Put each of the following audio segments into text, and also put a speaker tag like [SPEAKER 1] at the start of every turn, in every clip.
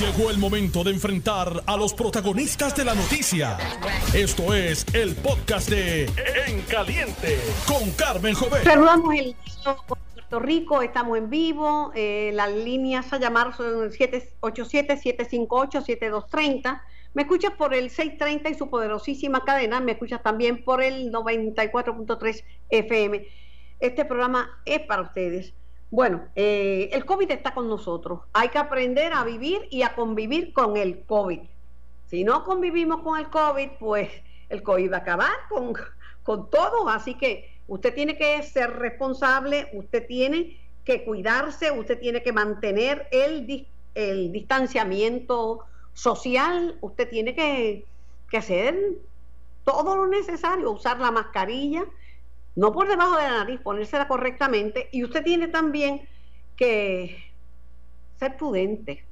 [SPEAKER 1] Llegó el momento de enfrentar a los protagonistas de la noticia. Esto es el podcast de En Caliente con Carmen Jovet.
[SPEAKER 2] Saludamos el Puerto Rico, estamos en vivo. Eh, las líneas a llamar son 787-758-7230. Me escuchas por el 630 y su poderosísima cadena. Me escuchas también por el 94.3 FM. Este programa es para ustedes. Bueno, eh, el COVID está con nosotros. Hay que aprender a vivir y a convivir con el COVID. Si no convivimos con el COVID, pues el COVID va a acabar con, con todo. Así que usted tiene que ser responsable, usted tiene que cuidarse, usted tiene que mantener el, el distanciamiento social, usted tiene que, que hacer todo lo necesario, usar la mascarilla, no por debajo de la nariz, ponérsela correctamente. Y usted tiene también que ser prudente.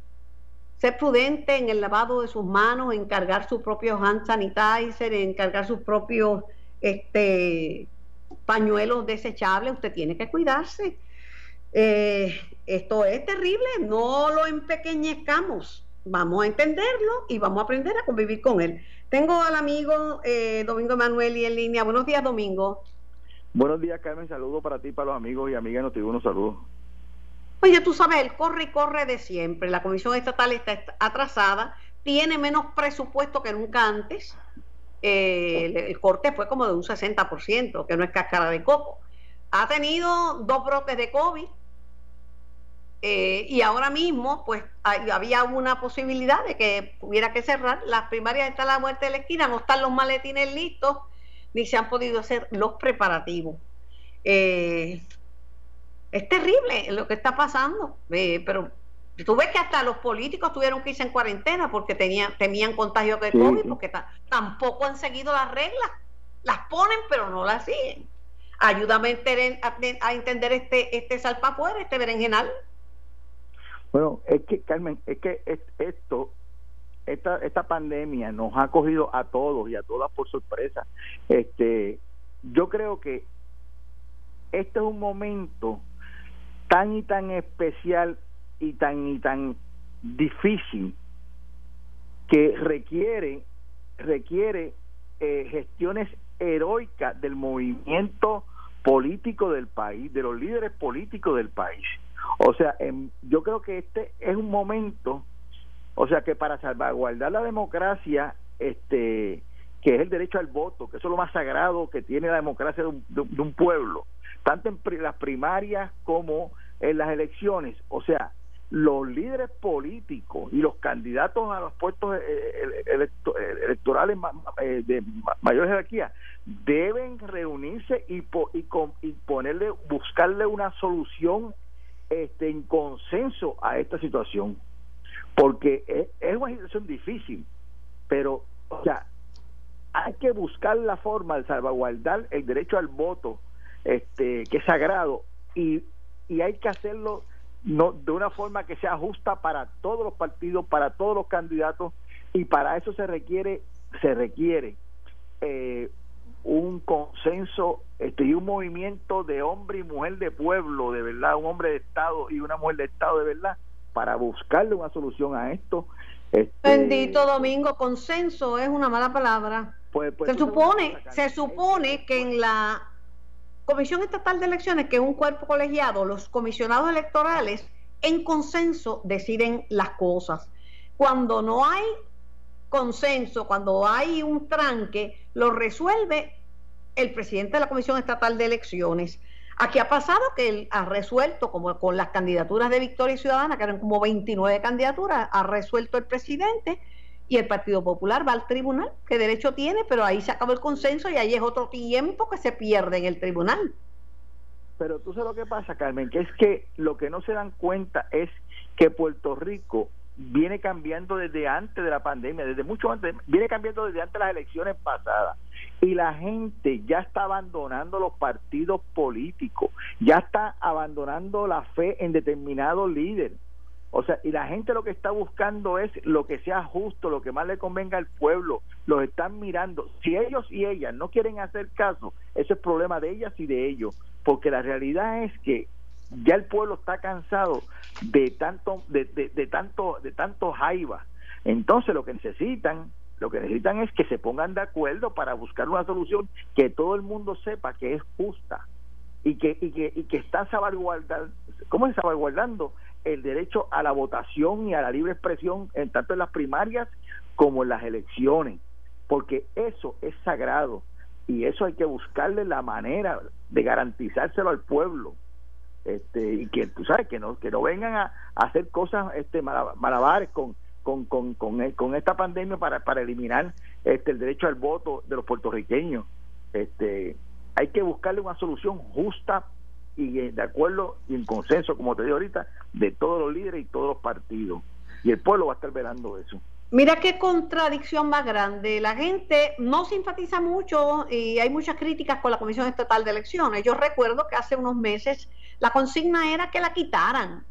[SPEAKER 2] Ser prudente en el lavado de sus manos, en cargar sus propios hand sanitizer, en cargar sus propios este, pañuelos desechables. Usted tiene que cuidarse. Eh, esto es terrible, no lo empequeñezcamos. Vamos a entenderlo y vamos a aprender a convivir con él. Tengo al amigo eh, Domingo Manuel y en línea. Buenos días, Domingo.
[SPEAKER 3] Buenos días, Carmen. Saludos para ti, para los amigos y amigas de Notiuno. Saludos.
[SPEAKER 2] Oye, tú sabes, el corre y corre de siempre. La Comisión Estatal está atrasada, tiene menos presupuesto que nunca antes. Eh, el, corte fue como de un 60%, que no es cáscara de coco. Ha tenido dos brotes de COVID eh, y ahora mismo, pues había una posibilidad de que hubiera que cerrar. Las primarias están a la muerte de la esquina, no están los maletines listos ni se han podido hacer los preparativos. Eh, es terrible lo que está pasando, eh, pero tú ves que hasta los políticos tuvieron que irse en cuarentena porque tenían, temían contagio de COVID, porque tampoco han seguido las reglas. Las ponen, pero no las siguen. Ayúdame a, entender este, este salpafuera, este berenjenal.
[SPEAKER 3] Bueno, es que, Carmen, es que esto esta, esta pandemia nos ha cogido a todos y a todas por sorpresa. Este, yo creo que este es un momento tan y tan especial y tan y tan difícil que requiere requiere eh, gestiones heroicas del movimiento político del país, de los líderes políticos del país. O sea, yo creo que este es un momento o sea que para salvaguardar la democracia, este, que es el derecho al voto, que eso es lo más sagrado que tiene la democracia de un, pueblo, tanto en las primarias como en las elecciones, o sea, los líderes políticos y los candidatos a los puestos eh, eh, electorales de mayor jerarquía deben reunirse y, y, y ponerle, buscarle una solución este, en consenso a esta situación porque es, una situación difícil, pero, o sea, hay que buscar la forma de salvaguardar el derecho al voto, este, que es sagrado, y, y hay que hacerlo no, de una forma que sea justa para todos los partidos, para todos los candidatos, y para eso se requiere, se requiere eh, un consenso este, y un movimiento de hombre y mujer de pueblo, de verdad, un hombre de Estado y una mujer de Estado de verdad, para buscarle una solución a esto.
[SPEAKER 2] Este, Bendito Domingo, consenso es una mala palabra. Pues, pues, se supone, se supone que en la Comisión Estatal de Elecciones, que es un cuerpo colegiado, los comisionados electorales en consenso deciden las cosas. Cuando no hay consenso, cuando hay un tranque, lo resuelve el presidente de la Comisión Estatal de Elecciones. Aquí ha pasado que él ha resuelto, como con las candidaturas de Victoria Ciudadana, que eran como 29 candidaturas, ha resuelto el presidente y el Partido Popular va al tribunal, que derecho tiene, pero ahí se acabó el consenso y ahí es otro tiempo que se pierde en el tribunal.
[SPEAKER 3] Pero tú sabes lo que pasa, Carmen, que es que lo que no se dan cuenta es que Puerto Rico viene cambiando desde antes de la pandemia, desde mucho antes, viene cambiando desde antes de las elecciones pasadas. Y la gente ya está abandonando los partidos políticos, ya está abandonando la fe en determinado líder. O sea, y la gente lo que está buscando es lo que sea justo, lo que más le convenga al pueblo. Los están mirando. Si ellos y ellas no quieren hacer caso, ese es problema de ellas y de ellos. Porque la realidad es que ya el pueblo está cansado de tanto, de, de, tanto, de tanto jaiba. Entonces lo que necesitan, lo que necesitan es que se pongan de acuerdo para buscar una solución que todo el mundo sepa que es justa y que, y que, y que está salvaguardando, ¿cómo es salvaguardando? el derecho a la votación y a la libre expresión en tanto en las primarias como en las elecciones, porque eso es sagrado y eso hay que buscarle la manera de garantizárselo al pueblo este y que tú sabes que no que no vengan a, hacer cosas este malabares con con, con, con, con, esta pandemia para, para eliminar este el derecho al voto de los puertorriqueños este hay que buscarle una solución justa y de acuerdo y en consenso como te digo ahorita de todos los líderes y todos los partidos y el pueblo va a estar velando eso
[SPEAKER 2] Mira qué contradicción más grande. La gente no simpatiza mucho y hay muchas críticas con la Comisión Estatal de Elecciones. Yo recuerdo que hace unos meses la consigna era que la quitaran,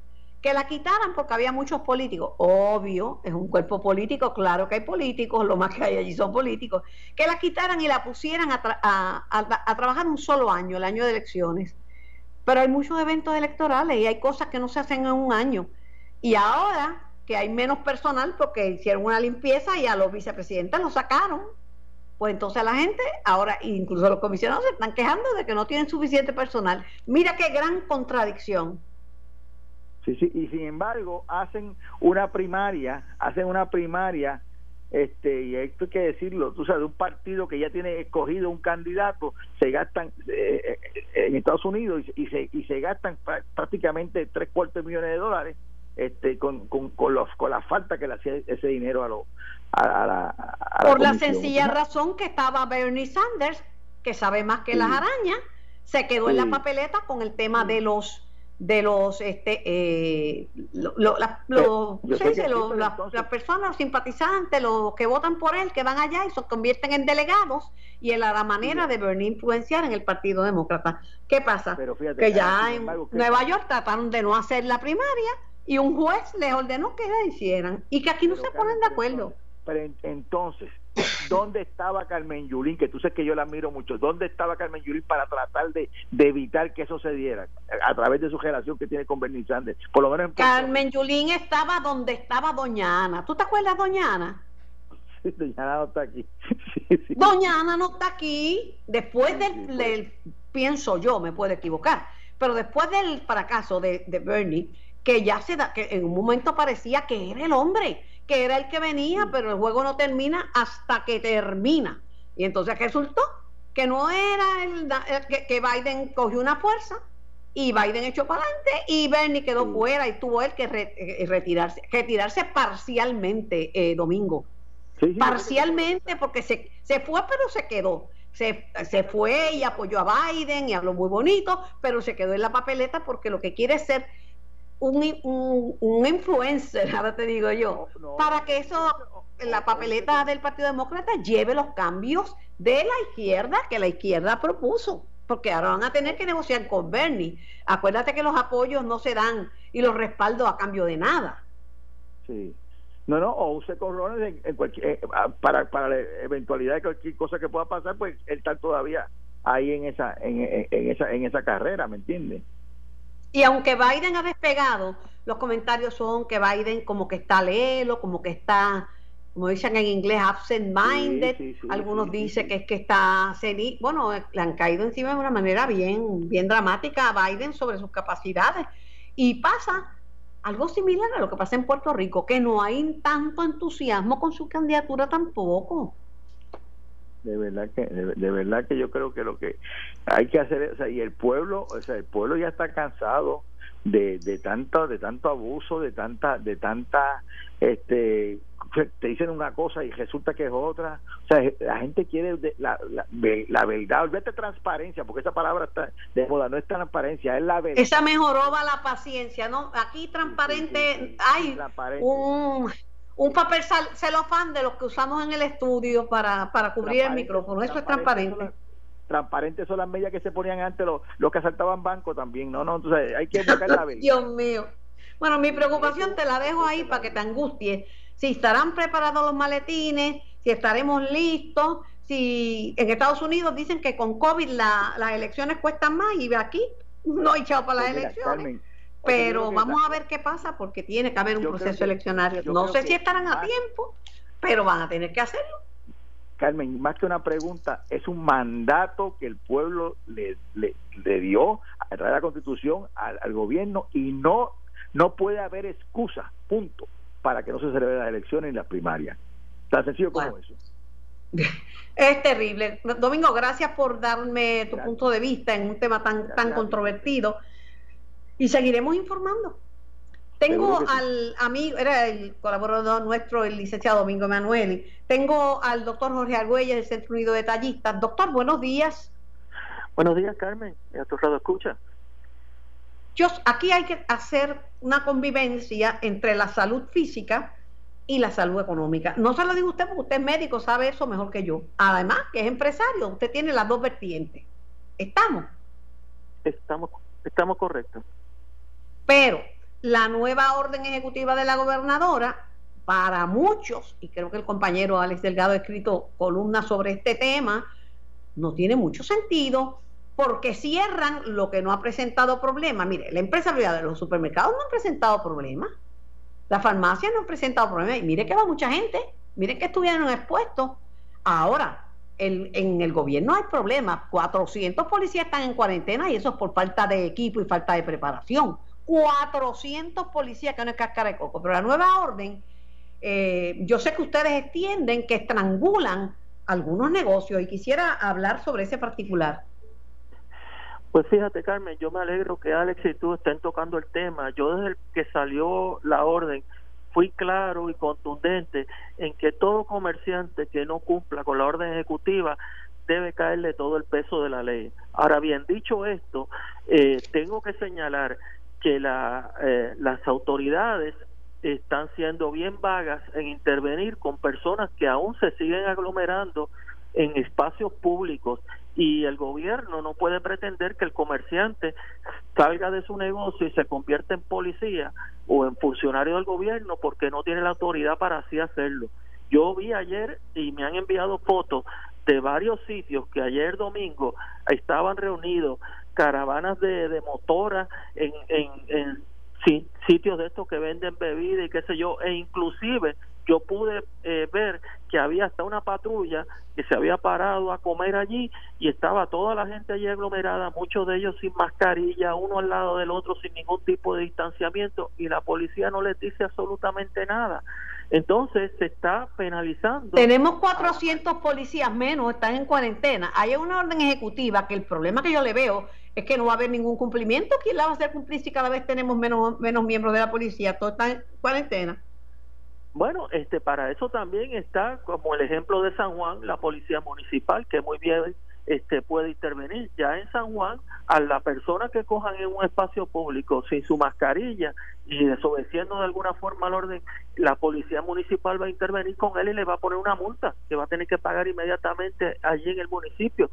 [SPEAKER 2] que la quitaran porque había muchos políticos. Obvio, es un cuerpo político, claro que hay políticos, lo más que hay allí son políticos. Que la quitaran y la pusieran a, trabajar un solo año, el año de elecciones. Pero hay muchos eventos electorales y hay cosas que no se hacen en un año. Y ahora que hay menos personal porque hicieron una limpieza y a los vicepresidentes los sacaron. Pues entonces la gente, ahora incluso los comisionados se están quejando de que no tienen suficiente personal. Mira qué gran contradicción.
[SPEAKER 3] Sí, sí, y sin embargo hacen una primaria, hacen una primaria, este, y esto hay que decirlo, tú sabes, de un partido que ya tiene escogido un candidato, se gastan eh, eh, en Estados Unidos y, se, y se gastan prácticamente tres cuartos de millones de dólares este, con, con, con, los, con la falta que le hacía ese dinero a, lo, a, la,
[SPEAKER 2] Por la, sencilla razón que estaba Bernie Sanders, que sabe más que las arañas, se quedó en la papeleta con el tema de los de los este eh, las personas simpatizantes los que votan por él que van allá y se convierten en delegados y en la manera de Bernie influenciar en el Partido Demócrata. Qué pasa que ya en Nueva York trataron de no hacer la primaria y un juez les ordenó que la hicieran y que aquí no se ponen de acuerdo.
[SPEAKER 3] Pero entonces, ¿dónde estaba Carmen Yulín? Que tú sabes que yo la admiro mucho. ¿Dónde estaba Carmen Yulín para tratar de, evitar que eso se diera a través de su relación que tiene con Bernie Sanders? Por lo menos
[SPEAKER 2] Carmen Yulín estaba donde estaba Doña Ana. ¿Tú te acuerdas, Doña Ana?
[SPEAKER 3] Sí, Doña Ana no está aquí.
[SPEAKER 2] Doña Ana no está aquí. Después del, pienso yo, me puedo equivocar, pero después del fracaso de, de Bernie, que ya se da, que en un momento parecía que era el hombre, que era el que venía, pero el juego no termina hasta que termina. Y entonces resultó que no era el, que, que Biden cogió una fuerza y Biden echó para adelante y Bernie quedó fuera y tuvo él que eh, retirarse, retirarse parcialmente, eh, Domingo. parcialmente porque se, se fue pero se quedó. Se, se, fue y apoyó a Biden y habló muy bonito, pero se quedó en la papeleta porque lo que quiere es ser un, un, influencer, ahora te digo yo, para que eso, la papeleta del Partido Demócrata lleve los cambios de la izquierda que la izquierda propuso, porque ahora van a tener que negociar con Bernie. Acuérdate que los apoyos no se dan y los respaldos a cambio de nada.
[SPEAKER 3] Sí. No, no, o use corrones en, cualquier, eh, para, para la eventualidad de cualquier cosa que pueda pasar, pues él está todavía ahí en esa, en, en esa, en esa carrera, ¿me entiendes?
[SPEAKER 2] Y aunque Biden ha despegado, los comentarios son que Biden como que está lelo, como que está, como dicen en inglés, absent-minded. Algunos dicen que es que está Bueno, le han caído encima de una manera bien, bien dramática a Biden sobre sus capacidades. Y pasa algo similar a lo que pasa en Puerto Rico, que no hay tanto entusiasmo con su candidatura tampoco
[SPEAKER 3] de verdad que de, verdad que yo creo que lo que hay que hacer o sea, y el pueblo o sea el pueblo ya está cansado de, de tanto de tanto abuso de tanta de tanta este te dicen una cosa y resulta que es otra o sea la gente quiere la, la, la verdad olvídate transparencia porque esa palabra está de moda no es transparencia es la verdad
[SPEAKER 2] esa mejoró la paciencia no aquí transparente hay un un papel celofán de los que usamos en el estudio para, para cubrir el micrófono. Eso es transparente.
[SPEAKER 3] Transparente son las medias que se ponían antes los, los que asaltaban banco también. No, no, entonces hay que buscar la
[SPEAKER 2] Dios mío. Bueno, mi preocupación te la dejo ahí para que te angusties. Si estarán preparados los maletines, si estaremos listos, si en Estados Unidos dicen que con COVID las elecciones cuestan más y aquí no echado para las pues elecciones. pero vamos a ver qué pasa porque tiene que haber un proceso eleccionario. No sé si estarán a tiempo, pero van a tener que hacerlo.
[SPEAKER 3] Carmen, más que una pregunta, es un mandato que el pueblo le, le, dio a través de la Constitución al, gobierno y no, no puede haber excusa, punto, para que no se celebren las elecciones y las primarias. Tan sencillo como eso.
[SPEAKER 2] Es terrible. Domingo, gracias por darme tu punto de vista en un tema tan, tan controvertido y seguiremos informando. Tengo al amigo, era el colaborador nuestro, el licenciado Domingo Emanueli. Tengo al doctor Jorge Argüelles del Centro Unido de Tallistas. Doctor, buenos días.
[SPEAKER 4] Buenos días, Carmen. A tu lado escucha.
[SPEAKER 2] Yo, aquí hay que hacer una convivencia entre la salud física y la salud económica. No se lo digo usted porque usted es médico, sabe eso mejor que yo. Además, que es empresario, usted tiene las dos vertientes. ¿Estamos?
[SPEAKER 4] Estamos, estamos correctos.
[SPEAKER 2] Pero la nueva orden ejecutiva de la gobernadora, para muchos, y creo que el compañero Alex Delgado ha escrito columnas sobre este tema, no tiene mucho sentido porque cierran lo que no ha presentado problemas. Mire, la empresa privada de los supermercados no han presentado problemas, la farmacia no ha presentado problemas, y mire que va mucha gente, mire que estuvieron expuestos. Ahora, en el gobierno hay problemas, 400 policías están en cuarentena y eso es por falta de equipo y falta de preparación. 400 policías que no es cáscara de coco. Pero la nueva orden, eh, yo sé que ustedes entienden que estrangulan algunos negocios y quisiera hablar sobre ese particular.
[SPEAKER 4] Pues fíjate, Carmen, yo me alegro que Alex y tú estén tocando el tema. Yo desde que salió la orden fui claro y contundente en que todo comerciante que no cumpla con la orden ejecutiva debe caerle todo el peso de la ley. Ahora bien, dicho esto, eh, tengo que señalar que la, eh, las autoridades están siendo bien vagas en intervenir con personas que aún se siguen aglomerando en espacios públicos y el gobierno no puede pretender que el comerciante salga de su negocio y se convierta en policía o en funcionario del gobierno porque no tiene la autoridad para así hacerlo. Yo vi ayer y me han enviado fotos de varios sitios que ayer domingo estaban reunidos caravanas de, de motoras en, en, en sitios de estos que venden bebidas y qué sé yo, e inclusive yo pude eh, ver que había hasta una patrulla que se había parado a comer allí y estaba toda la gente allí aglomerada, muchos de ellos sin mascarilla, uno al lado del otro sin ningún tipo de distanciamiento y la policía no les dice absolutamente nada. Entonces se está penalizando.
[SPEAKER 2] Tenemos 400 policías menos, están en cuarentena. Hay una orden ejecutiva que el problema que yo le veo es que no va a haber ningún cumplimiento. ¿Quién la va a hacer cumplir si cada vez tenemos menos, menos miembros de la policía? Todo está en cuarentena.
[SPEAKER 4] Bueno, este, para eso también está, como el ejemplo de San Juan, la policía municipal, que muy bien este, puede intervenir. Ya en San Juan, a la persona que cojan en un espacio público sin su mascarilla y desobedeciendo de alguna forma al orden, la policía municipal va a intervenir con él y le va a poner una multa que va a tener que pagar inmediatamente allí en el municipio.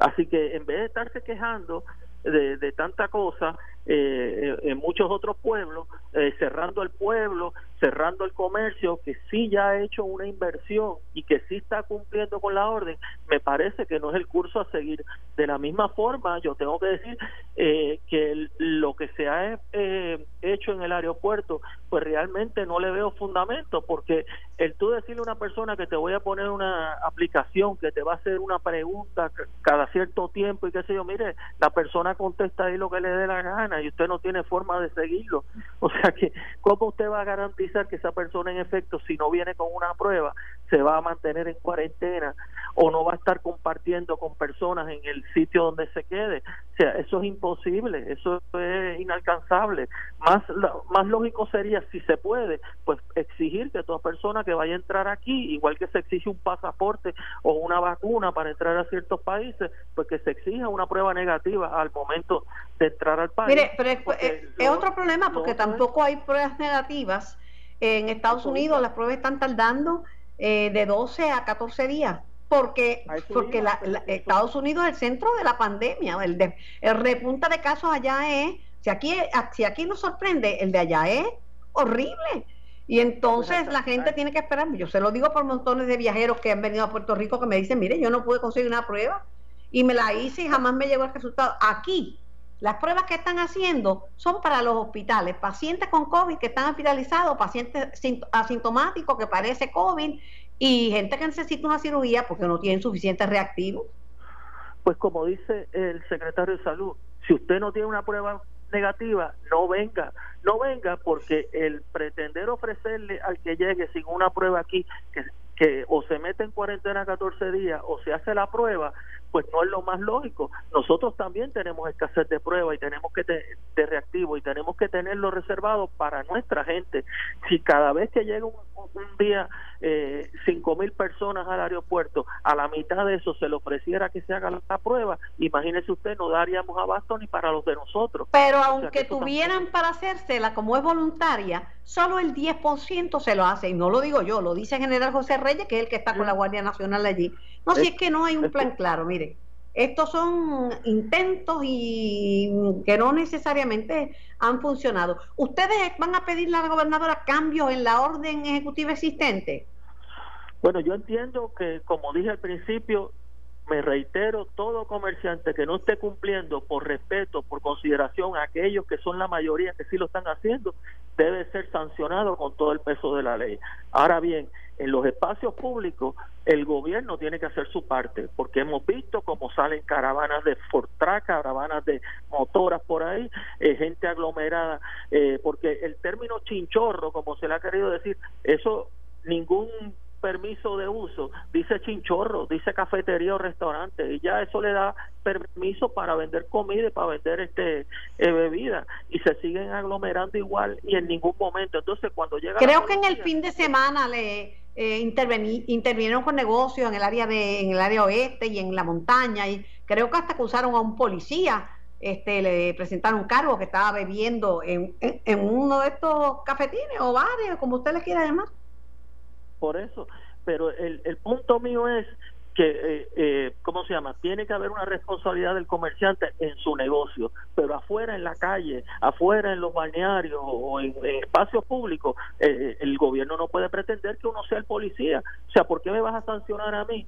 [SPEAKER 4] Así que en vez de estarse quejando de, de tanta cosa eh, en muchos otros pueblos, eh, cerrando el pueblo, cerrando el comercio, que sí ya ha hecho una inversión y que sí está cumpliendo con la orden, me parece que no es el curso a seguir. De la misma forma, yo tengo que decir eh, que lo que se ha eh, hecho en el aeropuerto, pues realmente no le veo fundamento, porque el tú decirle a una persona que te voy a poner una aplicación que te va a hacer una pregunta cada cierto tiempo y qué sé yo, mire, la persona contesta ahí lo que le dé la gana y usted no tiene forma de seguirlo. O sea que, ¿cómo usted va a garantizar que esa persona en efecto, si no viene con una prueba, se va a mantener en cuarentena o no va a estar compartiendo con personas en el sitio donde se quede? O sea, eso es imposible, eso es inalcanzable. Más, más lógico sería, si se puede, pues exigir que toda persona que vaya a entrar aquí, igual que se exige un pasaporte o una vacuna para entrar a ciertos países, pues que se exija una prueba negativa al momento de entrar al país.
[SPEAKER 2] Mire, pero es, otro problema porque tampoco hay pruebas negativas. En Estados Unidos las pruebas están tardando eh, de 12 a 14 días porque porque la, Estados Unidos es el centro de la pandemia. El, de, el repunta de casos allá es, si aquí, si aquí nos sorprende, el de allá es horrible. Y entonces la gente tiene que esperar. Yo se lo digo por montones de viajeros que han venido a Puerto Rico que me dicen, mire, yo no pude conseguir una prueba y me la hice y jamás me llegó el resultado. Aquí las pruebas que están haciendo son para los hospitales, pacientes con COVID que están hospitalizados, pacientes asintomáticos que parece COVID y gente que necesita una cirugía porque no tienen suficientes reactivos.
[SPEAKER 4] Pues como dice el secretario de Salud, si usted no tiene una prueba negativa, no venga, no venga porque el pretender ofrecerle al que llegue sin una prueba aquí que, que o se mete en cuarentena 14 días o se hace la prueba, pues no es lo más lógico. Nosotros también tenemos escasez de pruebas y tenemos que tener de reactivo y tenemos que tenerlo reservado para nuestra gente. Si cada vez que llega un, día eh, cinco mil personas al aeropuerto, a la mitad de eso se le ofreciera que se haga la prueba, imagínese usted, no daríamos abasto ni para los de nosotros.
[SPEAKER 2] Pero aunque tuvieran para hacérsela como es voluntaria, solo el 10% se lo hace, y no lo digo yo, lo dice el general José Reyes, que es el que está con la Guardia Nacional allí. No, si es que no hay un plan claro, mire, estos son intentos y que no necesariamente han funcionado. ¿Ustedes van a pedirle a la gobernadora cambios en la orden ejecutiva existente?
[SPEAKER 4] Bueno, yo entiendo que, como dije al principio, me reitero, todo comerciante que no esté cumpliendo por respeto, por consideración a aquellos que son la mayoría que sí lo están haciendo, debe ser sancionado con todo el peso de la ley. Ahora bien, en los espacios públicos el gobierno tiene que hacer su parte, porque hemos visto cómo salen caravanas de Fortrack, caravanas de motoras por ahí, eh, gente aglomerada, eh, porque el término chinchorro, como se le ha querido decir, eso ningún permiso de uso, dice chinchorro, dice cafetería o restaurante, y ya eso le da permiso para vender comida y para vender este eh, bebida, y se siguen aglomerando igual y en ningún momento. Entonces, cuando llega.
[SPEAKER 2] Creo que en el fin de semana le eh, intervinieron con negocios en el área de en el área oeste y en la montaña, y creo que hasta acusaron a un policía. Este, le presentaron un cargo que estaba bebiendo en, en uno de estos cafetines o bares, como usted le quiera llamar
[SPEAKER 4] por eso. Pero el, el punto mío es que, eh, eh, ¿cómo se llama? Tiene que haber una responsabilidad del comerciante en su negocio, pero afuera en la calle, afuera en los balnearios o en, espacios públicos, eh, el gobierno no puede pretender que uno sea el policía. O sea, ¿por qué me vas a sancionar a mí?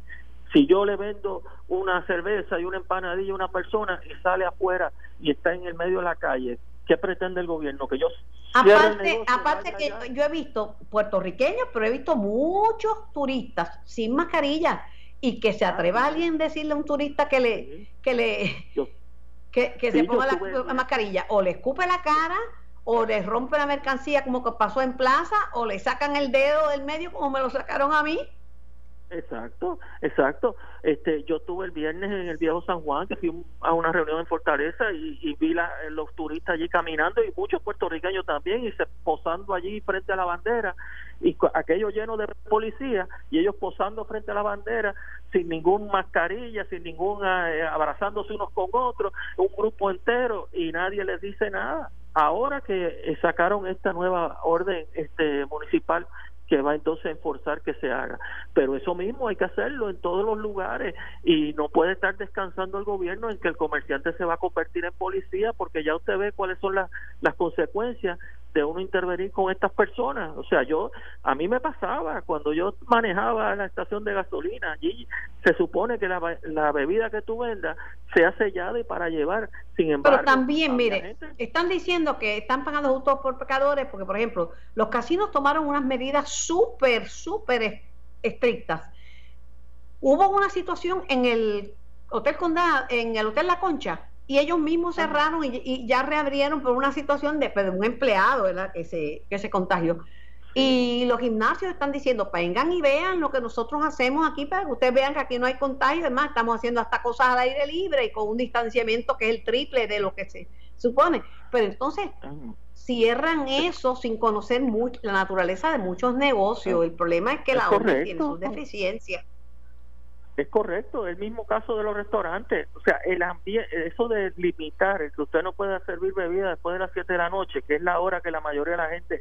[SPEAKER 4] Si yo le vendo una cerveza y una empanadilla a una persona y sale afuera y está en el medio de la calle, ¿qué pretende el gobierno? Que yo
[SPEAKER 2] Aparte, aparte que yo he visto puertorriqueños, pero he visto muchos turistas sin mascarilla y que se atreva a alguien decirle a un turista que le que le que, se ponga la, mascarilla. O le escupe la cara o le rompe la mercancía como que pasó en plaza o le sacan el dedo del medio como me lo sacaron a mí
[SPEAKER 4] Exacto, exacto. Este, yo estuve el viernes en el viejo San Juan, que fui a una reunión en Fortaleza y, vi la, los turistas allí caminando y muchos puertorriqueños también y se posando allí frente a la bandera y aquello lleno de policía y ellos posando frente a la bandera sin ningún mascarilla, sin ningún eh, abrazándose unos con otros, un grupo entero y nadie les dice nada. Ahora que eh, sacaron esta nueva orden este municipal que va entonces a enforzar que se haga. Pero eso mismo hay que hacerlo en todos los lugares y no puede estar descansando el gobierno en que el comerciante se va a convertir en policía porque ya usted ve cuáles son las, las consecuencias de uno intervenir con estas personas. O sea, yo, a mí me pasaba cuando yo manejaba la estación de gasolina, allí se supone que la, la bebida que tú vendas sea sellada y para llevar. Sin embargo,
[SPEAKER 2] pero también, mire, están diciendo que están pagando justos por pecadores porque, por ejemplo, los casinos tomaron unas medidas súper, súper estrictas. Hubo una situación en el Hotel Condado, en el Hotel La Concha, y ellos mismos cerraron y, ya reabrieron por una situación de, pues, de un empleado ¿verdad? Que, se, que se contagió. Y los gimnasios están diciendo, vengan y vean lo que nosotros hacemos aquí para que ustedes vean que aquí no hay contagio. Además, estamos haciendo hasta cosas al aire libre y con un distanciamiento que es el triple de lo que se supone. Pero entonces, cierran eso sin conocer mucho, la naturaleza de muchos negocios. El problema es que la obra tiene sus deficiencias.
[SPEAKER 4] Es correcto, el mismo caso de los restaurantes. O sea, el eso de limitar el que usted no pueda servir bebida después de las 7 de la noche, que es la hora que la mayoría de la gente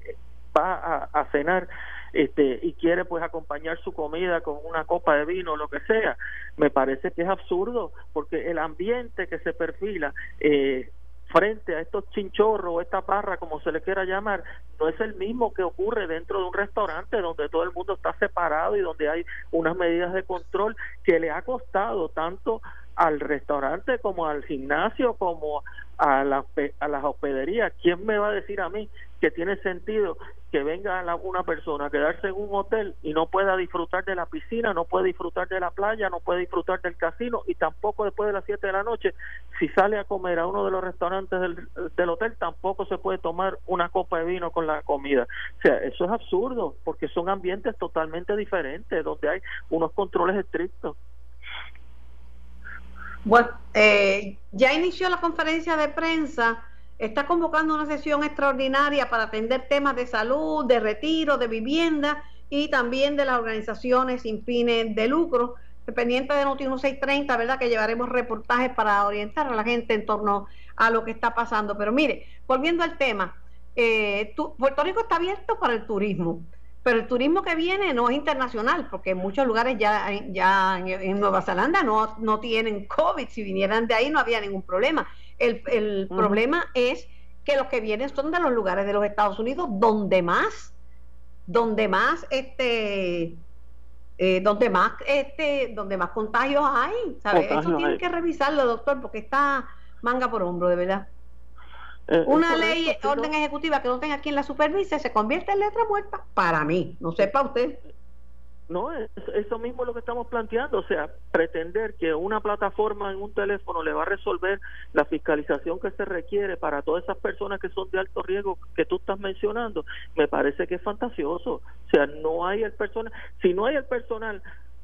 [SPEAKER 4] va a, cenar este y quiere pues acompañar su comida con una copa de vino o lo que sea, me parece que es absurdo porque el ambiente que se perfila eh, frente a estos chinchorros o esta barra, como se le quiera llamar, no es el mismo que ocurre dentro de un restaurante donde todo el mundo está separado y donde hay unas medidas de control que le ha costado tanto al restaurante como al gimnasio como a, la, a las hospederías. ¿Quién me va a decir a mí que tiene sentido que venga una persona a quedarse en un hotel y no pueda disfrutar de la piscina, no puede disfrutar de la playa, no puede disfrutar del casino y tampoco después de las 7 de la noche, si sale a comer a uno de los restaurantes del, del hotel, tampoco se puede tomar una copa de vino con la comida. O sea, eso es absurdo porque son ambientes totalmente diferentes donde hay unos controles estrictos.
[SPEAKER 2] Bueno, eh, ya inició la conferencia de prensa, está convocando una sesión extraordinaria para atender temas de salud, de retiro, de vivienda y también de las organizaciones sin fines de lucro. Dependiente de Noti 1630, ¿verdad? Que llevaremos reportajes para orientar a la gente en torno a lo que está pasando. Pero mire, volviendo al tema, eh, Puerto Rico está abierto para el turismo. Pero el turismo que viene no es internacional, porque en muchos lugares ya, ya en, Nueva Zelanda no, no tienen COVID. Si vinieran de ahí no había ningún problema. El, el problema es que los que vienen son de los lugares de los Estados Unidos donde más, donde más este eh, donde más este, donde más contagios hay, ¿sabes? Eso tiene que revisarlo, doctor, porque está manga por hombro, de verdad. Eh, una ley, orden ejecutiva que no tenga quien la supervise, se convierte en letra muerta para mí, no sepa usted.
[SPEAKER 4] No, eso mismo es lo que estamos planteando, o sea, pretender que una plataforma en un teléfono le va a resolver la fiscalización que se requiere para todas esas personas que son de alto riesgo que tú estás mencionando, me parece que es fantasioso. O sea, no hay el personal, si no hay el personal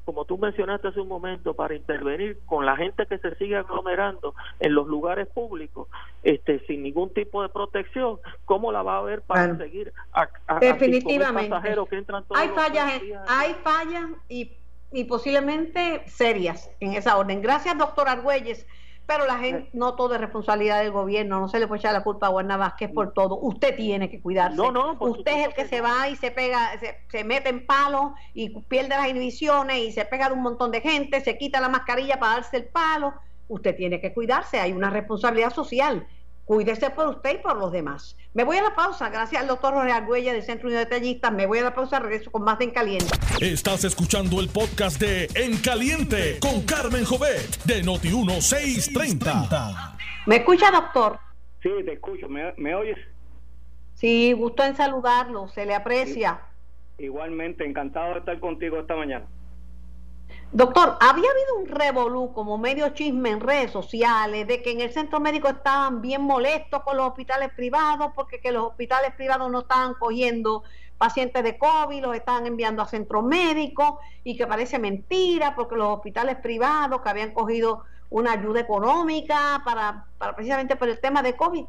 [SPEAKER 4] como tú mencionaste hace un momento, para intervenir con la gente que se sigue aglomerando en los lugares públicos, este, sin ningún tipo de protección, ¿cómo la va a haber para seguir a,
[SPEAKER 2] definitivamente pasajeros que entran todos hay fallas, hay fallas y, y posiblemente serias en esa orden. Gracias, doctor Argüelles. Pero la gente, no todo es responsabilidad del gobierno, no se le puede echar la culpa a Juan Vázquez por todo. Usted tiene que cuidarse. No, no, Usted es el que se va y se pega, se, mete en palo y pierde las inhibiciones y se pega de un montón de gente, se quita la mascarilla para darse el palo. Usted tiene que cuidarse, hay una responsabilidad social Cuídese por usted y por los demás. Me voy a la pausa, gracias al doctor Jorge Argüella del Centro Unido de Detallistas. Me voy a la pausa, regreso con más de En Caliente.
[SPEAKER 1] Estás escuchando el podcast de En Caliente con Carmen Jovet de Noti1630.
[SPEAKER 2] ¿Me escucha, doctor?
[SPEAKER 5] Sí, te escucho. ¿Me, oyes?
[SPEAKER 2] Sí, gusto en saludarlo, se le aprecia.
[SPEAKER 5] Igualmente, encantado de estar contigo esta mañana.
[SPEAKER 2] Doctor, había habido un revolú como medio chisme en redes sociales de que en el centro médico estaban bien molestos con los hospitales privados porque que los hospitales privados no estaban cogiendo pacientes de COVID, los estaban enviando a centro médico y que parece mentira porque los hospitales privados que habían cogido una ayuda económica para, para precisamente por el tema de COVID.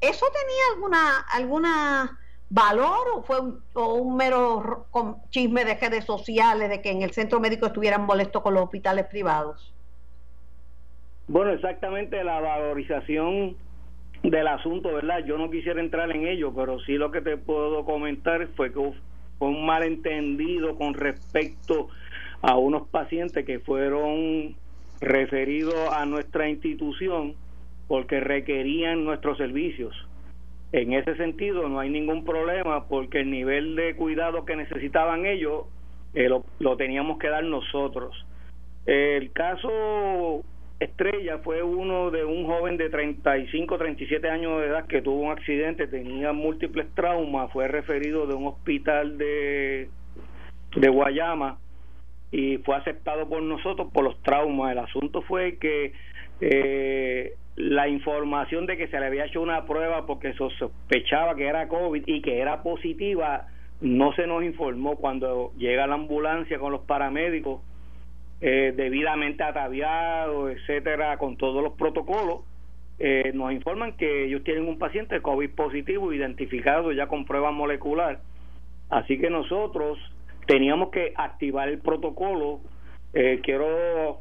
[SPEAKER 2] ¿Eso tenía alguna alguna valor o fue un, mero chisme de redes sociales de que en el centro médico estuvieran molestos con los hospitales privados?
[SPEAKER 5] Bueno, exactamente la valorización del asunto, ¿verdad? Yo no quisiera entrar en ello, pero sí lo que te puedo comentar fue que fue un malentendido con respecto a unos pacientes que fueron referidos a nuestra institución porque requerían nuestros servicios en ese sentido no hay ningún problema porque el nivel de cuidado que necesitaban ellos eh, lo, teníamos que dar nosotros. El caso estrella fue uno de un joven de 35, 37 años de edad que tuvo un accidente, tenía múltiples traumas, fue referido de un hospital de, de Guayama y fue aceptado por nosotros por los traumas. El asunto fue que eh, la información de que se le había hecho una prueba porque sospechaba que era COVID y que era positiva, no se nos informó cuando llega la ambulancia con los paramédicos eh, debidamente ataviados, etcétera, con todos los protocolos. Eh, nos informan que ellos tienen un paciente COVID positivo identificado ya con prueba molecular. Así que nosotros teníamos que activar el protocolo. Eh, quiero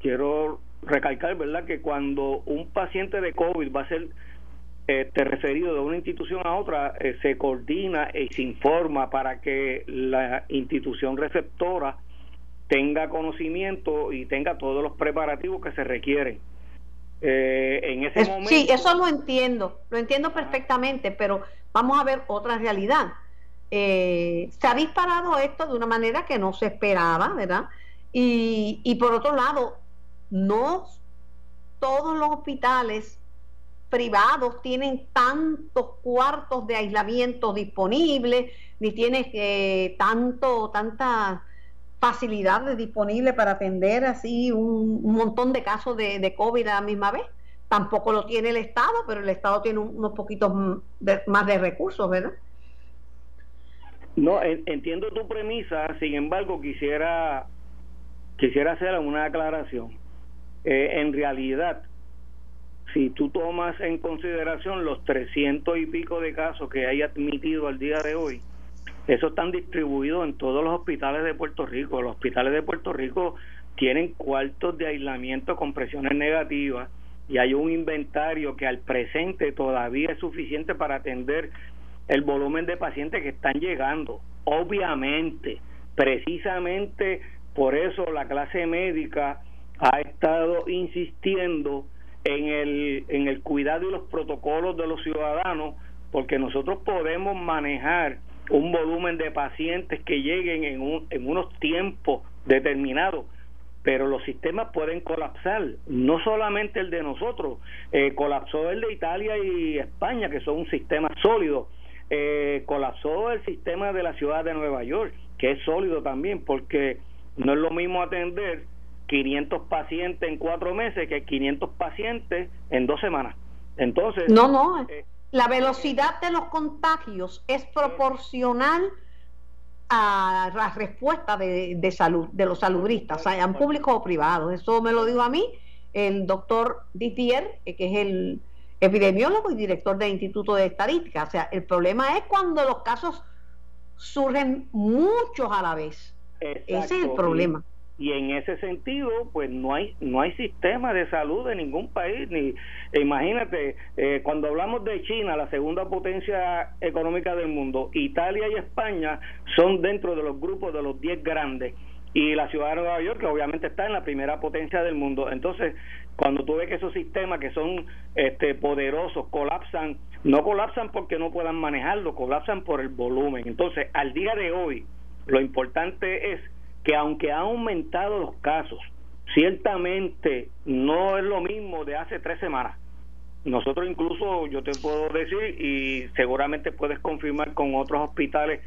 [SPEAKER 5] quiero recalcar, ¿verdad?, que cuando un paciente de COVID va a ser este, referido de una institución a otra, eh, se coordina y se informa para que la institución receptora tenga conocimiento y tenga todos los preparativos que se requieren. Eh, en ese momento...
[SPEAKER 2] Sí, eso lo entiendo, lo entiendo perfectamente, pero vamos a ver otra realidad. Eh, se ha disparado esto de una manera que no se esperaba, ¿verdad? Y, y por otro lado, no todos los hospitales privados tienen tantos cuartos de aislamiento disponibles, ni tienen eh, tanto, tantas facilidades disponibles para atender así un, montón de casos de, de, COVID a la misma vez. Tampoco lo tiene el Estado, pero el Estado tiene unos poquitos más de recursos, ¿verdad?
[SPEAKER 5] No, entiendo tu premisa, sin embargo quisiera quisiera hacer una aclaración. Eh, en realidad, si tú tomas en consideración los 300 y pico de casos que hay admitido al día de hoy, esos están distribuidos en todos los hospitales de Puerto Rico. Los hospitales de Puerto Rico tienen cuartos de aislamiento con presiones negativas y hay un inventario que al presente todavía es suficiente para atender el volumen de pacientes que están llegando. Obviamente, precisamente por eso la clase médica ha estado insistiendo en el, en el cuidado y los protocolos de los ciudadanos, porque nosotros podemos manejar un volumen de pacientes que lleguen en, un, en unos tiempos determinados, pero los sistemas pueden colapsar, no solamente el de nosotros, eh, colapsó el de Italia y España, que son un sistema sólido, eh, colapsó el sistema de la ciudad de Nueva York, que es sólido también, porque no es lo mismo atender 500 pacientes en cuatro meses que 500 pacientes en dos semanas. Entonces,
[SPEAKER 2] no, no, eh, la velocidad de los contagios es proporcional a la respuesta de, de salud de los saludistas, sean públicos o privados. Eso me lo dijo a mí el doctor Didier, que es el epidemiólogo y director del Instituto de Estadística. O sea, el problema es cuando los casos surgen muchos a la vez. Ese es el problema
[SPEAKER 5] y en ese sentido pues no hay no hay sistema de salud de ningún país ni e imagínate eh, cuando hablamos de China la segunda potencia económica del mundo Italia y España son dentro de los grupos de los 10 grandes. Y la ciudad de Nueva York obviamente está en la primera potencia del mundo. Entonces cuando tú ves que esos sistemas que son este poderosos colapsan no colapsan porque no puedan manejarlo colapsan por el volumen. Entonces al día de hoy lo importante es que aunque ha aumentado los casos, ciertamente no es lo mismo de hace tres semanas. Nosotros incluso, yo te puedo decir, y seguramente puedes confirmar con otros hospitales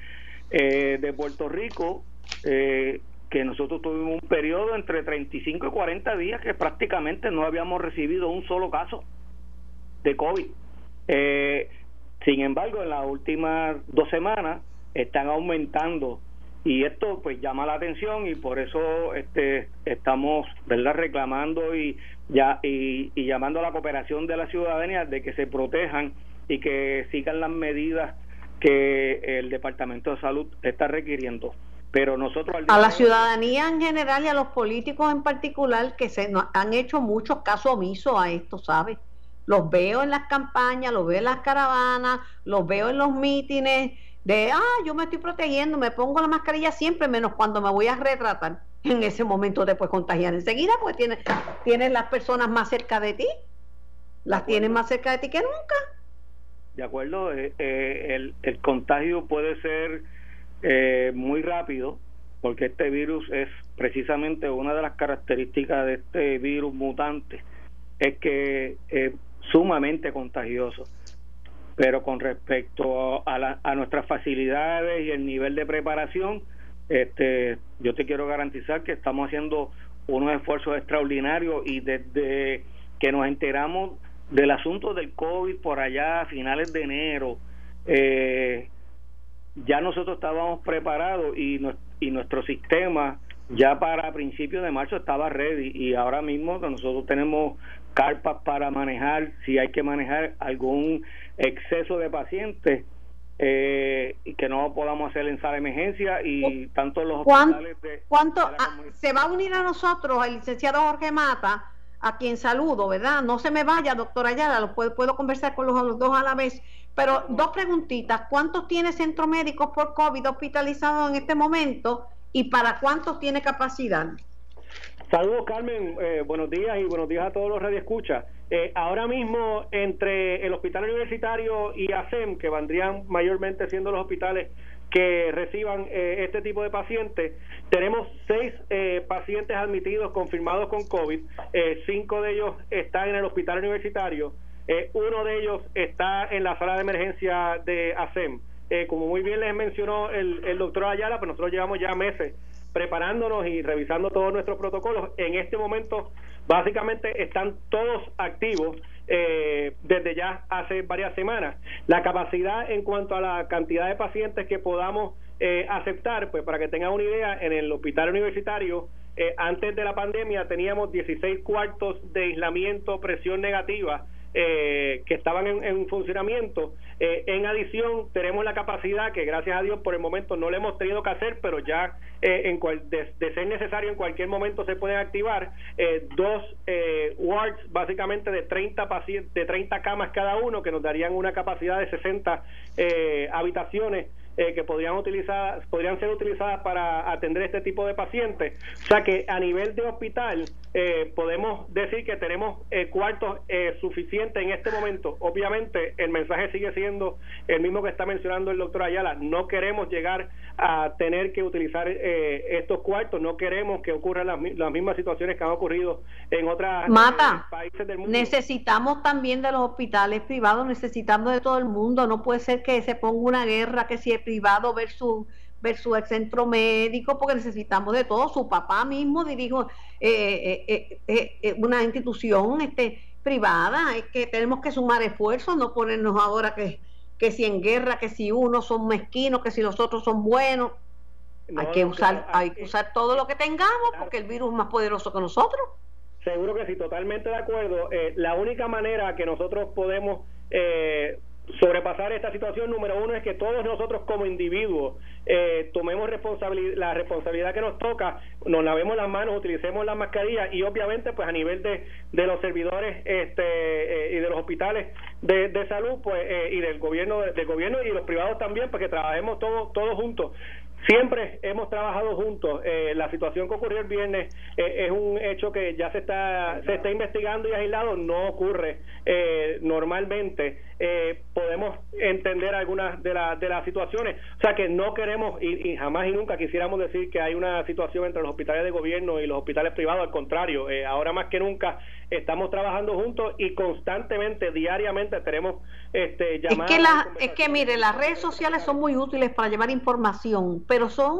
[SPEAKER 5] eh, de Puerto Rico, eh, que nosotros tuvimos un periodo entre 35 y 40 días que prácticamente no habíamos recibido un solo caso de COVID. Eh, sin embargo, en las últimas dos semanas están aumentando y esto pues llama la atención y por eso este estamos verdad reclamando y ya y, llamando a la cooperación de la ciudadanía de que se protejan y que sigan las medidas que el departamento de salud está requiriendo. Pero nosotros
[SPEAKER 2] a la ciudadanía en general y a los políticos en particular que se han hecho muchos casos omisos a esto sabes los veo en las campañas los veo en las caravanas los veo en los mítines de, ah, yo me estoy protegiendo, me pongo la mascarilla siempre, menos cuando me voy a retratar. En ese momento te puedes contagiar enseguida, pues tienes, tienes las personas más cerca de ti, las tienes más cerca de ti que nunca.
[SPEAKER 5] De acuerdo, eh, eh, el, el, contagio puede ser eh, muy rápido, porque este virus es precisamente una de las características de este virus mutante, es que es sumamente contagioso pero con respecto a, nuestras facilidades y el nivel de preparación, este, yo te quiero garantizar que estamos haciendo unos esfuerzos extraordinarios y desde que nos enteramos del asunto del COVID por allá a finales de enero, eh, ya nosotros estábamos preparados y, y nuestro sistema ya para principios de marzo estaba ready y ahora mismo nosotros tenemos carpas para manejar si hay que manejar algún exceso de pacientes eh, y que no podamos hacer en sala de emergencia y tanto los
[SPEAKER 2] hospitales de, ¿Cuánto se va a unir a nosotros el licenciado Jorge Mata a quien saludo, ¿verdad? No se me vaya, doctora Ayala, lo puedo, puedo conversar con los, dos a la vez. Pero dos preguntitas, ¿cuántos tiene centros médicos por COVID hospitalizados en este momento y para cuántos tiene capacidad?
[SPEAKER 6] Saludos, Carmen. Eh, buenos días y buenos días a todos los radioescuchas. Eh, ahora mismo, entre el Hospital Universitario y ASEM, que vendrían mayormente siendo los hospitales que reciban eh, este tipo de pacientes, tenemos seis eh, pacientes admitidos confirmados con COVID. cinco de ellos están en el Hospital Universitario. uno de ellos está en la sala de emergencia de ASEM. como muy bien les mencionó el doctor Ayala, pues nosotros llevamos ya meses preparándonos y revisando todos nuestros protocolos. En este momento, básicamente, están todos activos eh, desde ya hace varias semanas. La capacidad en cuanto a la cantidad de pacientes que podamos eh, aceptar, pues para que tengan una idea, en el hospital universitario, eh, antes de la pandemia teníamos 16 cuartos de aislamiento, presión negativa eh, que estaban en, funcionamiento. Eh, en adición, tenemos la capacidad que gracias a Dios por el momento no le hemos tenido que hacer, pero ya eh, en cual, de, ser necesario en cualquier momento se pueden activar dos wards básicamente de 30 pacientes, de 30 camas cada uno que nos darían una capacidad de 60 habitaciones eh, que podrían utilizar, podrían ser utilizadas para atender este tipo de pacientes. O sea que a nivel de hospital eh, podemos decir que tenemos eh, cuartos suficientes en este momento. Obviamente el mensaje sigue siendo el mismo que está mencionando el doctor Ayala. No queremos llegar a tener que utilizar estos cuartos, no queremos que ocurran las, las, mismas situaciones que han ocurrido en otros
[SPEAKER 2] países del mundo. Necesitamos también de los hospitales privados, necesitamos de todo el mundo. No puede ser que se ponga una guerra, que si privado versus versus el centro médico, porque necesitamos de todo. Su papá mismo dirijo eh, eh, eh, una institución este, privada, es que tenemos que sumar esfuerzos, no ponernos ahora que, que si en guerra, que si unos son mezquinos, que si los otros son buenos. hay que usar, hay que usar todo lo que tengamos, porque el virus es más poderoso que nosotros.
[SPEAKER 6] Seguro que sí, totalmente de acuerdo. la única manera que nosotros podemos eh, sobrepasar esta situación, número uno, es que todos nosotros como individuos eh, tomemos responsabilidad, la responsabilidad que nos toca, nos lavemos las manos, utilicemos la mascarilla y obviamente pues a nivel de, de los servidores este, eh, y de los hospitales de, de salud pues eh, y del gobierno del gobierno y los privados también, porque pues, trabajemos todos todos juntos Siempre hemos trabajado juntos. Eh, la situación que ocurrió el viernes eh, es un hecho que ya se está se está investigando y aislado. No ocurre eh, normalmente. podemos entender algunas de, las de las situaciones. O sea que no queremos y, jamás y nunca quisiéramos decir que hay una situación entre los hospitales de gobierno y los hospitales privados. Al contrario, ahora más que nunca estamos trabajando juntos y constantemente, diariamente tenemos este, llamadas.
[SPEAKER 2] Es que, la, es que mire, las redes sociales son muy útiles para llevar información, pero son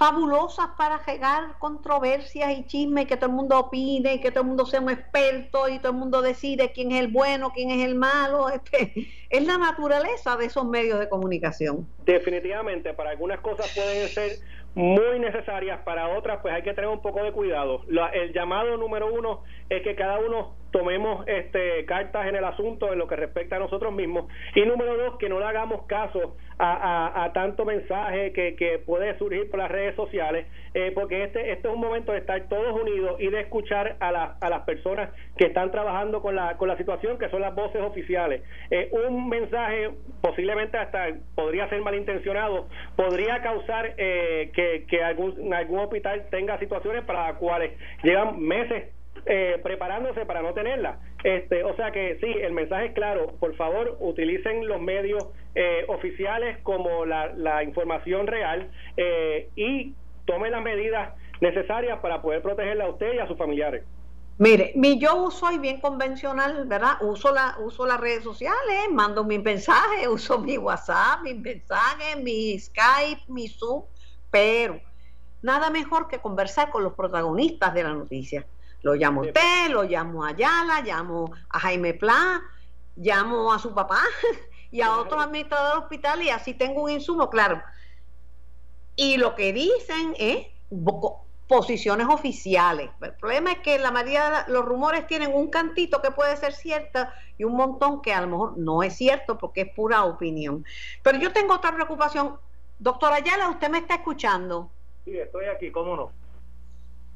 [SPEAKER 2] fabulosas para regar controversias y chismes, que todo el mundo opine, y que todo el mundo sea un experto y todo el mundo decide quién es el bueno, quién es el malo. Este, es la naturaleza de esos medios de comunicación.
[SPEAKER 6] Definitivamente, para algunas cosas pueden ser muy necesarias, para otras pues hay que tener un poco de cuidado. el llamado número uno es que cada uno tomemos este, cartas en el asunto en lo que respecta a nosotros mismos. Y número dos, que no le hagamos caso a, a, tanto mensaje que, que, puede surgir por las redes sociales, eh, porque este, este es un momento de estar todos unidos y de escuchar a, la, a las personas que están trabajando con la, con la situación, que son las voces oficiales. Eh, un mensaje posiblemente hasta podría ser malintencionado, podría causar eh, que, que algún, algún hospital tenga situaciones para las cuales llevan meses eh, preparándose para no tenerla. Este, o sea que sí, el mensaje es claro. Por favor, utilicen los medios eh, oficiales como la, información real eh, y tomen las medidas necesarias para poder protegerla a usted y a sus familiares.
[SPEAKER 2] Mire, mi yo soy bien convencional, ¿verdad? Uso la, uso las redes sociales, mando mis mensajes, uso mi WhatsApp, mis mensajes, mi Skype, mi Zoom, pero nada mejor que conversar con los protagonistas de la noticia. Lo llamo a usted, lo llamo a Ayala, llamo a Jaime Pla, llamo a su papá y a otros administradores del hospital y así tengo un insumo, claro. Y lo que dicen es posiciones oficiales. El problema es que la mayoría de los rumores tienen un cantito que puede ser cierto y un montón que a lo mejor no es cierto porque es pura opinión. Pero yo tengo otra preocupación. Doctora Ayala, usted me está escuchando.
[SPEAKER 6] Sí, estoy aquí, ¿cómo no?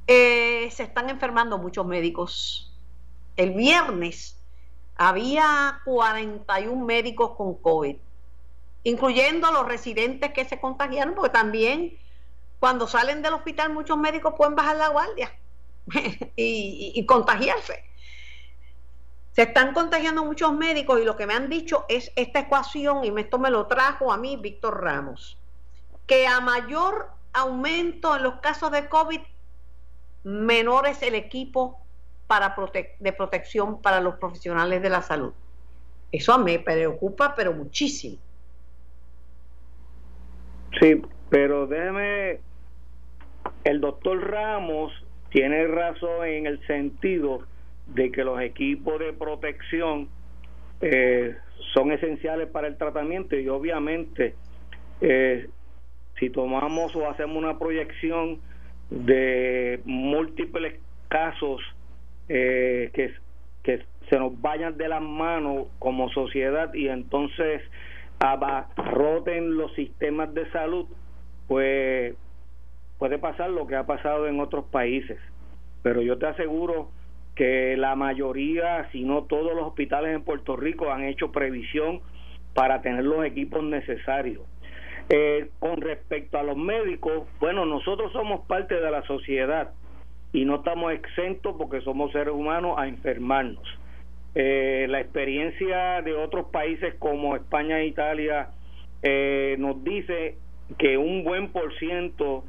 [SPEAKER 2] Eh, se están enfermando muchos médicos. El viernes había 41 médicos con COVID, incluyendo los residentes que se contagiaron, porque también cuando salen del hospital muchos médicos pueden bajar la guardia y, contagiarse. Se están contagiando muchos médicos y lo que me han dicho es esta ecuación, y esto me lo trajo a mí Víctor Ramos, que a mayor aumento en los casos de COVID, menor es el equipo para de protección para los profesionales de la salud. Eso me preocupa, pero muchísimo.
[SPEAKER 5] Sí, pero déjeme, el doctor Ramos tiene razón en el sentido de que los equipos de protección eh, son esenciales para el tratamiento y obviamente eh, si tomamos o hacemos una proyección de múltiples casos eh, que, que se nos vayan de las manos como sociedad y entonces abarroten los sistemas de salud, pues puede pasar lo que ha pasado en otros países. Pero yo te aseguro que la mayoría, si no todos los hospitales en Puerto Rico han hecho previsión para tener los equipos necesarios. Eh, con respecto a los médicos, bueno, nosotros somos parte de la sociedad y no estamos exentos porque somos seres humanos a enfermarnos. Eh, la experiencia de otros países como España e Italia eh, nos dice que un buen por ciento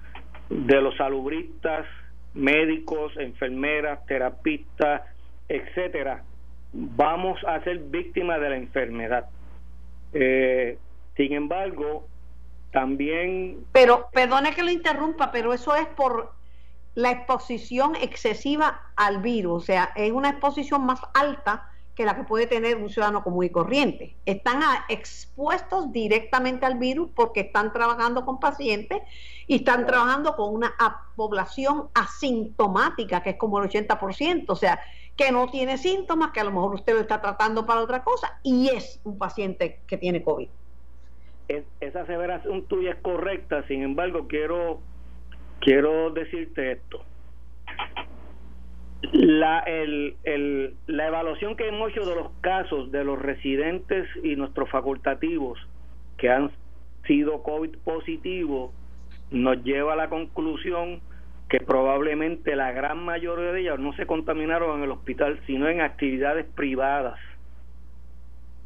[SPEAKER 5] de los salubristas, médicos, enfermeras, terapistas, etcétera, vamos a ser víctimas de la enfermedad. Eh, sin embargo, también.
[SPEAKER 2] Pero, perdone que lo interrumpa, pero eso es por la exposición excesiva al virus, o sea, es una exposición más alta que la que puede tener un ciudadano común y corriente. Están expuestos directamente al virus porque están trabajando con pacientes y están trabajando con una población asintomática, que es como el 80%, o sea, que no tiene síntomas, que a lo mejor usted lo está tratando para otra cosa y es un paciente que tiene COVID.
[SPEAKER 5] Esa aseveración tuya es correcta, sin embargo, quiero, quiero decirte esto. La, el, el, la evaluación que hemos hecho de los casos de los residentes y nuestros facultativos que han sido COVID positivos nos lleva a la conclusión que probablemente la gran mayoría de ellos no se contaminaron en el hospital, sino en actividades privadas,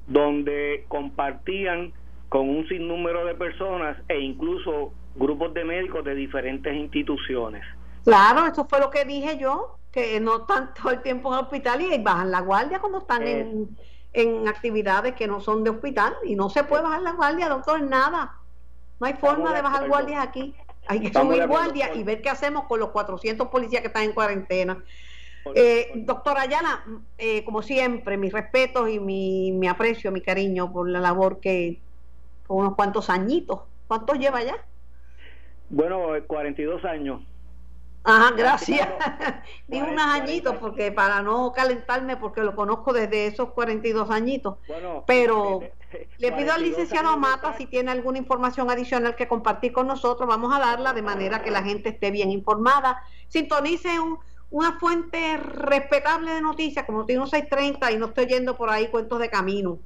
[SPEAKER 5] donde compartían con un sinnúmero de personas e incluso grupos de médicos de diferentes instituciones.
[SPEAKER 2] Claro, eso fue lo que dije yo que no están todo el tiempo en el hospital y bajan la guardia cuando están en, en, actividades que no son de hospital y no se puede bajar la guardia, doctor, nada. No hay forma de bajar guardias aquí. Hay que subir guardias y ver qué hacemos con los 400 policías que están en cuarentena. Eh, doctor Ayala, eh, como siempre, mis respetos y mi, mi aprecio, mi cariño por la labor que, unos cuantos añitos. ¿Cuántos lleva ya?
[SPEAKER 5] Bueno, 42 años.
[SPEAKER 2] Ajá, gracias. Di unos añitos porque para no calentarme, porque lo conozco desde esos 42 añitos. Pero le pido al licenciado Mata si tiene alguna información adicional que compartir con nosotros, vamos a darla de manera que la gente esté bien informada. Sintonice una fuente respetable de noticias como tiene 630 y no estoy yendo por ahí cuentos de camino.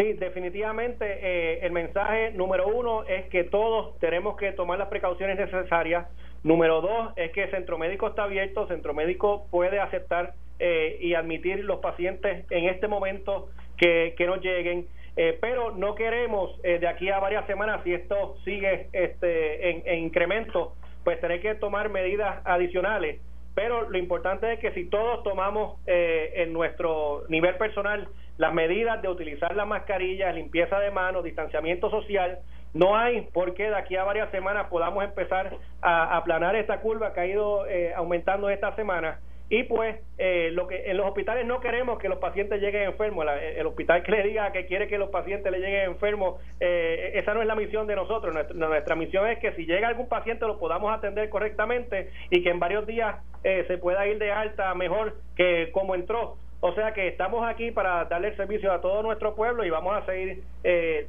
[SPEAKER 6] Sí, definitivamente eh, el mensaje número uno es que todos tenemos que tomar las precauciones necesarias Número dos es que el centro médico está abierto, el centro médico puede aceptar eh, y admitir los pacientes en este momento que, que nos lleguen, eh, pero no queremos eh, de aquí a varias semanas, si esto sigue este, en, en incremento, pues tener que tomar medidas adicionales. Pero lo importante es que si todos tomamos en nuestro nivel personal las medidas de utilizar las mascarillas, limpieza de manos, distanciamiento social, no hay por qué de aquí a varias semanas podamos empezar a aplanar esta curva que ha ido eh, aumentando esta semana. Y pues eh, lo que en los hospitales no queremos que los pacientes lleguen enfermos. El hospital que le diga que quiere que los pacientes le lleguen enfermos eh, esa no es la misión de nosotros. Nuestra, nuestra, misión es que si llega algún paciente lo podamos atender correctamente y que en varios días se pueda ir de alta mejor que como entró o sea que estamos aquí para darle el servicio a todo nuestro pueblo y vamos a seguir eh,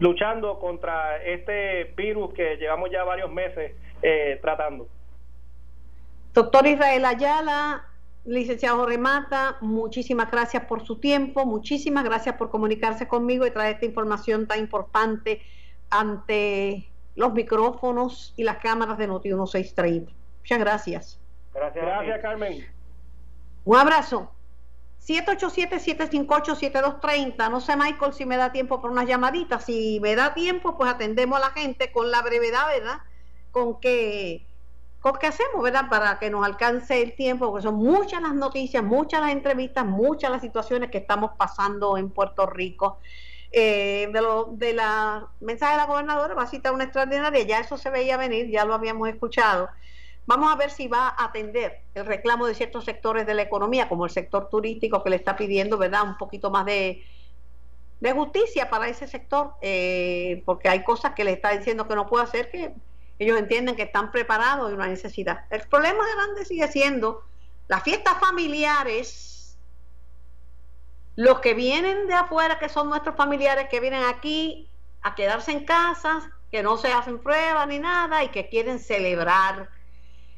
[SPEAKER 6] luchando contra este virus que llevamos ya varios meses eh, tratando.
[SPEAKER 2] Doctor Israel Ayala, licenciado Remata, muchísimas gracias por su tiempo, muchísimas gracias por comunicarse conmigo y traer esta información tan importante ante los micrófonos y las cámaras de Noti 1630. Muchas gracias.
[SPEAKER 6] Gracias, Gracias Carmen.
[SPEAKER 2] Un abrazo. 787-758-7230. No sé, Michael, si me da tiempo para unas llamaditas. Si me da tiempo, pues atendemos a la gente con la brevedad, ¿verdad? Con que, con que hacemos, ¿verdad? Para que nos alcance el tiempo, porque son muchas las noticias, muchas las entrevistas, muchas las situaciones que estamos pasando en Puerto Rico. Eh, de, lo, de la mensaje de la gobernadora va a citar una extraordinaria, ya eso se veía venir, ya lo habíamos escuchado. Vamos a ver si va a atender el reclamo de ciertos sectores de la economía, como el sector turístico que le está pidiendo, ¿verdad?, un poquito más de, justicia para ese sector, eh, porque hay cosas que le está diciendo que no puede hacer, que ellos entienden que están preparados y una necesidad. El problema grande sigue siendo las fiestas familiares, los que vienen de afuera, que son nuestros familiares, que vienen aquí a quedarse en casa, que no se hacen pruebas ni nada y que quieren celebrar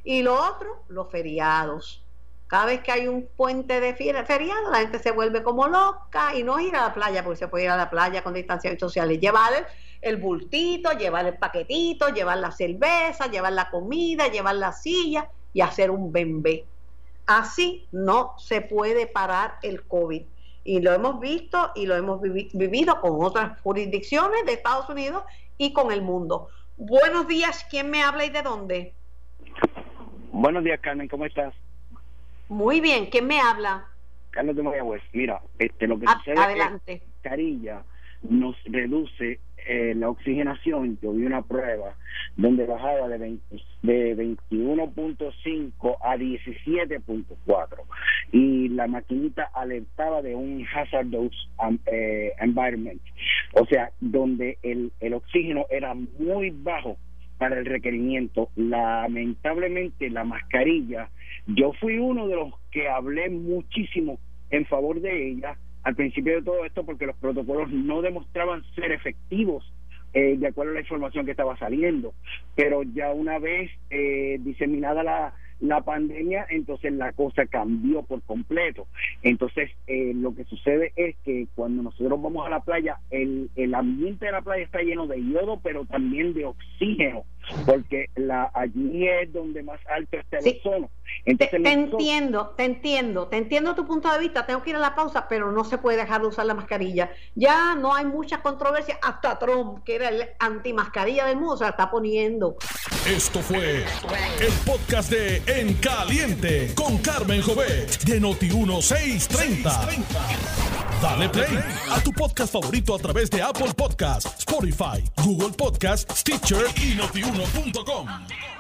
[SPEAKER 2] y lo otro, los feriados. Cada vez que hay un puente de feriado, la gente se vuelve como loca y no ir a la playa, porque se puede ir a la playa con distanciamiento social. Llevar el, bultito, llevar el paquetito, llevar la cerveza, llevar la comida, llevar la silla y hacer un bembé. Así no se puede parar el COVID. Y lo hemos visto y lo hemos vivido con otras jurisdicciones de Estados Unidos y con el mundo. Buenos días, ¿quién me habla y de dónde?
[SPEAKER 7] Buenos días, Carmen, ¿cómo estás?
[SPEAKER 2] Muy bien, ¿quién me habla?
[SPEAKER 7] Carlos de Mayagüez. Mira, este, lo que sucede
[SPEAKER 2] adelante.
[SPEAKER 7] es que Carilla nos reduce eh, la oxigenación. Yo vi una prueba donde bajaba de, de 21.5 a 17.4 y la maquinita alertaba de un hazardous um, eh, environment, o sea, donde el, el oxígeno era muy bajo para el requerimiento. Lamentablemente la mascarilla, yo fui uno de los que hablé muchísimo en favor de ella al principio de todo esto porque los protocolos no demostraban ser efectivos eh, de acuerdo a la información que estaba saliendo. Pero ya una vez eh, diseminada la, la pandemia, entonces la cosa cambió por completo. Entonces, eh, lo que sucede es que cuando nosotros vamos a la playa, el, el ambiente de la playa está lleno de yodo, pero también de oxígeno, porque la allí es donde más alto está el ozono.
[SPEAKER 2] Entonces, te, entiendo, te entiendo, te entiendo tu punto de vista, tengo que ir a la pausa, pero no se puede dejar de usar la mascarilla. Ya no hay mucha controversia, hasta Trump, que era el antimascarilla del mundo, se la está poniendo.
[SPEAKER 1] Esto fue el podcast de En Caliente con Carmen Jovet de Noti1630. Dale play a tu podcast favorito a través de Apple Podcasts, Spotify, Google Podcasts, Stitcher y notiuno.com.